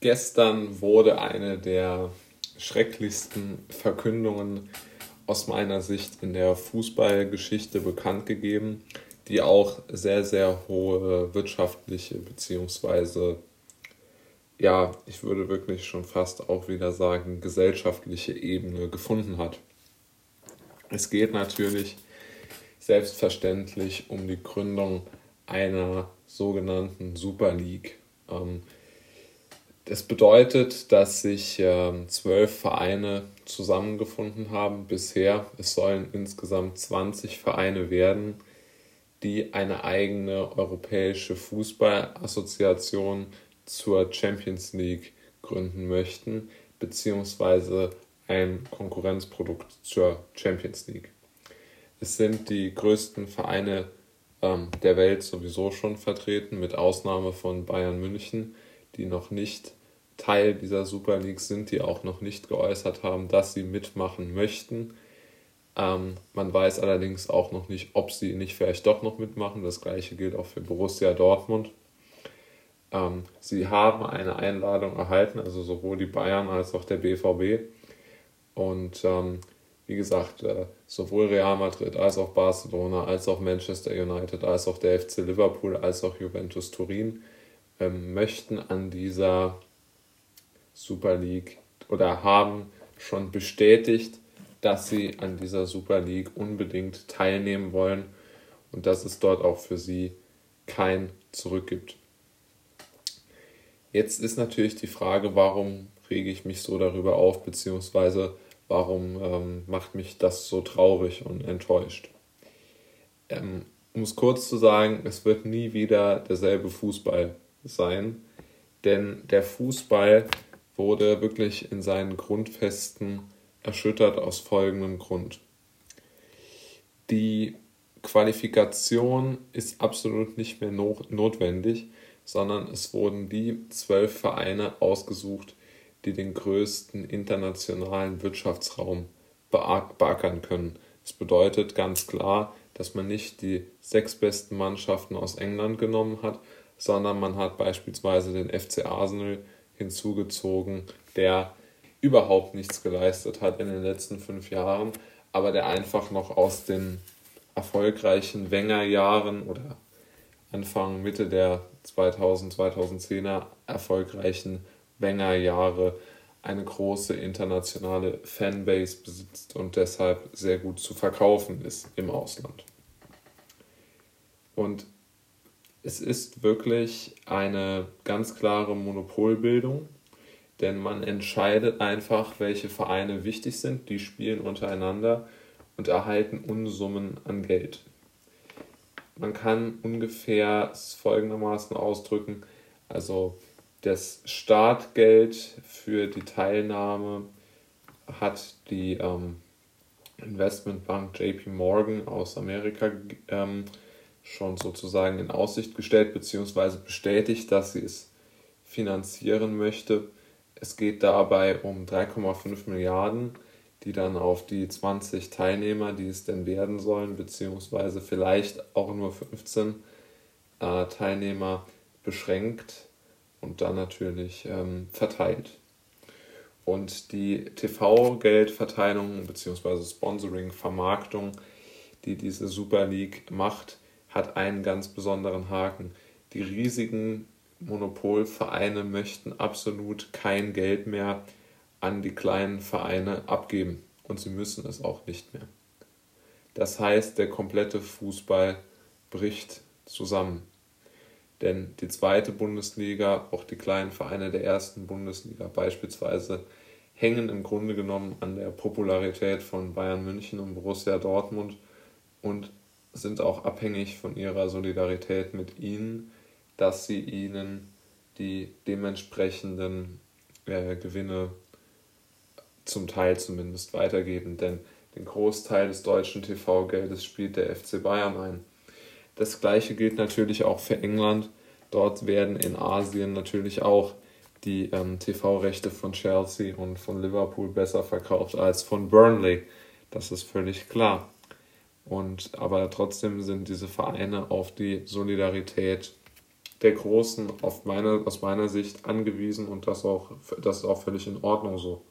Gestern wurde eine der schrecklichsten Verkündungen aus meiner Sicht in der Fußballgeschichte bekannt gegeben, die auch sehr, sehr hohe wirtschaftliche beziehungsweise ja, ich würde wirklich schon fast auch wieder sagen, gesellschaftliche Ebene gefunden hat. Es geht natürlich selbstverständlich um die Gründung einer sogenannten Super League. Ähm, das bedeutet, dass sich ähm, zwölf Vereine zusammengefunden haben bisher. Es sollen insgesamt 20 Vereine werden, die eine eigene europäische Fußballassoziation zur Champions League gründen möchten, beziehungsweise ein Konkurrenzprodukt zur Champions League. Es sind die größten Vereine ähm, der Welt sowieso schon vertreten, mit Ausnahme von Bayern München, die noch nicht Teil dieser Super League sind, die auch noch nicht geäußert haben, dass sie mitmachen möchten. Ähm, man weiß allerdings auch noch nicht, ob sie nicht vielleicht doch noch mitmachen. Das gleiche gilt auch für Borussia Dortmund. Ähm, sie haben eine Einladung erhalten, also sowohl die Bayern als auch der BVB. Und ähm, wie gesagt, äh, sowohl Real Madrid als auch Barcelona, als auch Manchester United, als auch der FC Liverpool, als auch Juventus Turin ähm, möchten an dieser Super League oder haben schon bestätigt, dass sie an dieser Super League unbedingt teilnehmen wollen und dass es dort auch für sie kein Zurück gibt. Jetzt ist natürlich die Frage, warum rege ich mich so darüber auf, beziehungsweise warum ähm, macht mich das so traurig und enttäuscht. Ähm, um es kurz zu sagen, es wird nie wieder derselbe Fußball sein, denn der Fußball wurde wirklich in seinen Grundfesten erschüttert aus folgendem Grund. Die Qualifikation ist absolut nicht mehr notwendig, sondern es wurden die zwölf Vereine ausgesucht, die den größten internationalen Wirtschaftsraum beackern können. Das bedeutet ganz klar, dass man nicht die sechs besten Mannschaften aus England genommen hat, sondern man hat beispielsweise den FC Arsenal hinzugezogen, der überhaupt nichts geleistet hat in den letzten fünf Jahren, aber der einfach noch aus den erfolgreichen Wenger-Jahren oder Anfang, Mitte der 2000, 2010er erfolgreichen Wenger-Jahre eine große internationale Fanbase besitzt und deshalb sehr gut zu verkaufen ist im Ausland. Und es ist wirklich eine ganz klare Monopolbildung, denn man entscheidet einfach, welche Vereine wichtig sind, die spielen untereinander und erhalten Unsummen an Geld. Man kann ungefähr es folgendermaßen ausdrücken, also das Startgeld für die Teilnahme hat die ähm, Investmentbank JP Morgan aus Amerika ähm, schon sozusagen in Aussicht gestellt bzw. bestätigt, dass sie es finanzieren möchte. Es geht dabei um 3,5 Milliarden, die dann auf die 20 Teilnehmer, die es denn werden sollen, beziehungsweise vielleicht auch nur 15 äh, Teilnehmer beschränkt und dann natürlich ähm, verteilt. Und die TV-Geldverteilung bzw. Sponsoring, Vermarktung, die diese Super League macht, hat einen ganz besonderen Haken. Die riesigen Monopolvereine möchten absolut kein Geld mehr an die kleinen Vereine abgeben und sie müssen es auch nicht mehr. Das heißt, der komplette Fußball bricht zusammen. Denn die zweite Bundesliga, auch die kleinen Vereine der ersten Bundesliga beispielsweise, hängen im Grunde genommen an der Popularität von Bayern München und Borussia Dortmund und sind auch abhängig von ihrer Solidarität mit ihnen, dass sie ihnen die dementsprechenden äh, Gewinne zum Teil zumindest weitergeben, denn den Großteil des deutschen TV-Geldes spielt der FC Bayern ein. Das gleiche gilt natürlich auch für England. Dort werden in Asien natürlich auch die ähm, TV-Rechte von Chelsea und von Liverpool besser verkauft als von Burnley. Das ist völlig klar. Und aber trotzdem sind diese Vereine auf die Solidarität der Großen auf meine, aus meiner Sicht angewiesen und das, auch, das ist auch völlig in Ordnung so.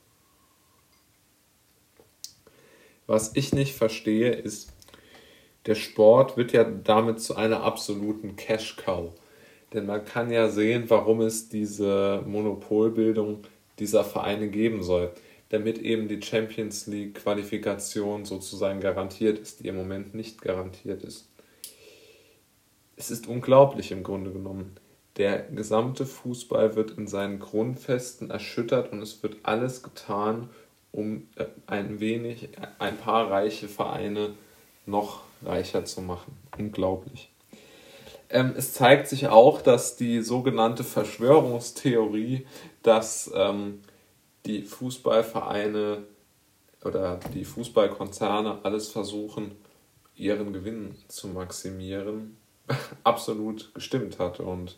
Was ich nicht verstehe, ist, der Sport wird ja damit zu einer absoluten Cash-Cow. Denn man kann ja sehen, warum es diese Monopolbildung dieser Vereine geben soll. Damit eben die Champions League-Qualifikation sozusagen garantiert ist, die im Moment nicht garantiert ist. Es ist unglaublich im Grunde genommen. Der gesamte Fußball wird in seinen Grundfesten erschüttert und es wird alles getan, um äh, ein wenig, ein paar reiche Vereine noch reicher zu machen. Unglaublich. Ähm, es zeigt sich auch, dass die sogenannte Verschwörungstheorie, dass ähm, die Fußballvereine oder die Fußballkonzerne alles versuchen, ihren Gewinn zu maximieren, absolut gestimmt hat. Und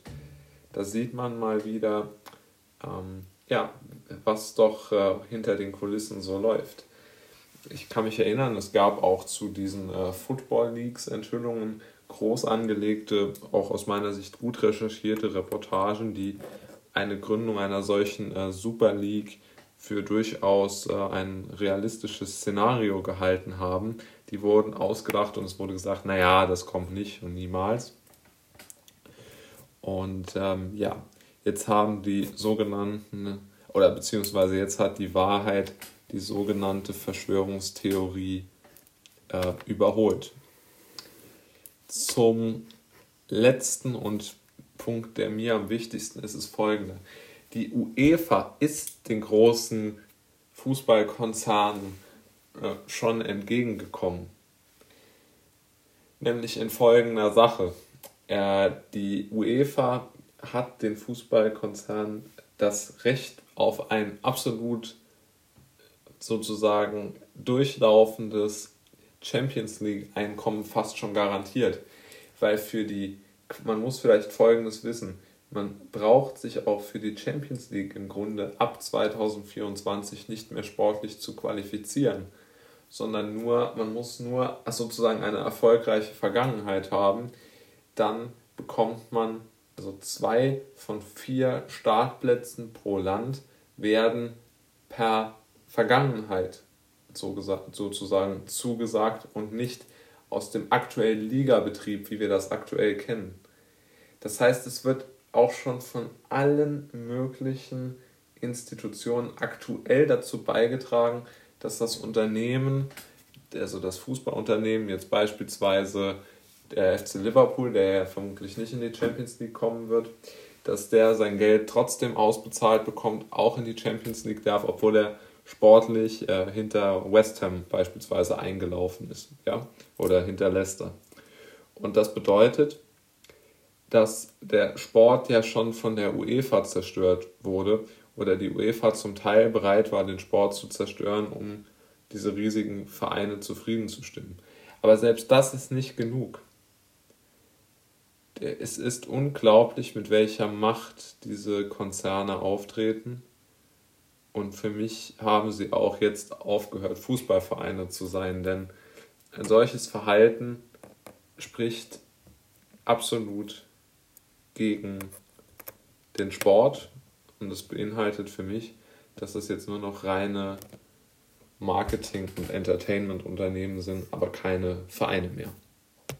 da sieht man mal wieder, ähm, ja, was doch äh, hinter den Kulissen so läuft. Ich kann mich erinnern, es gab auch zu diesen äh, Football Leagues Enthüllungen groß angelegte, auch aus meiner Sicht gut recherchierte Reportagen, die eine Gründung einer solchen äh, Super League für durchaus äh, ein realistisches Szenario gehalten haben. Die wurden ausgedacht und es wurde gesagt, naja, das kommt nicht und niemals. Und ähm, ja, jetzt haben die sogenannten, oder beziehungsweise jetzt hat die Wahrheit die sogenannte Verschwörungstheorie äh, überholt. Zum letzten und Punkt, der mir am wichtigsten ist, ist folgender. Die UEFA ist den großen Fußballkonzernen äh, schon entgegengekommen. Nämlich in folgender Sache. Äh, die UEFA hat den Fußballkonzernen das Recht auf ein absolut sozusagen durchlaufendes Champions League-Einkommen fast schon garantiert. Weil für die, man muss vielleicht Folgendes wissen, man braucht sich auch für die Champions League im Grunde ab 2024 nicht mehr sportlich zu qualifizieren, sondern nur, man muss nur sozusagen eine erfolgreiche Vergangenheit haben, dann bekommt man, also zwei von vier Startplätzen pro Land werden per Vergangenheit so gesagt, sozusagen zugesagt und nicht aus dem aktuellen Ligabetrieb, wie wir das aktuell kennen. Das heißt, es wird auch schon von allen möglichen Institutionen aktuell dazu beigetragen, dass das Unternehmen, also das Fußballunternehmen, jetzt beispielsweise der FC Liverpool, der ja vermutlich nicht in die Champions League kommen wird, dass der sein Geld trotzdem ausbezahlt bekommt, auch in die Champions League darf, obwohl er sportlich äh, hinter West Ham beispielsweise eingelaufen ist, ja, oder hinter Leicester. Und das bedeutet, dass der Sport ja schon von der UEFA zerstört wurde oder die UEFA zum Teil bereit war, den Sport zu zerstören, um diese riesigen Vereine zufriedenzustimmen. Aber selbst das ist nicht genug. Es ist unglaublich, mit welcher Macht diese Konzerne auftreten und für mich haben sie auch jetzt aufgehört, Fußballvereine zu sein, denn ein solches Verhalten spricht absolut gegen den Sport und das beinhaltet für mich, dass es jetzt nur noch reine Marketing- und Entertainment-Unternehmen sind, aber keine Vereine mehr.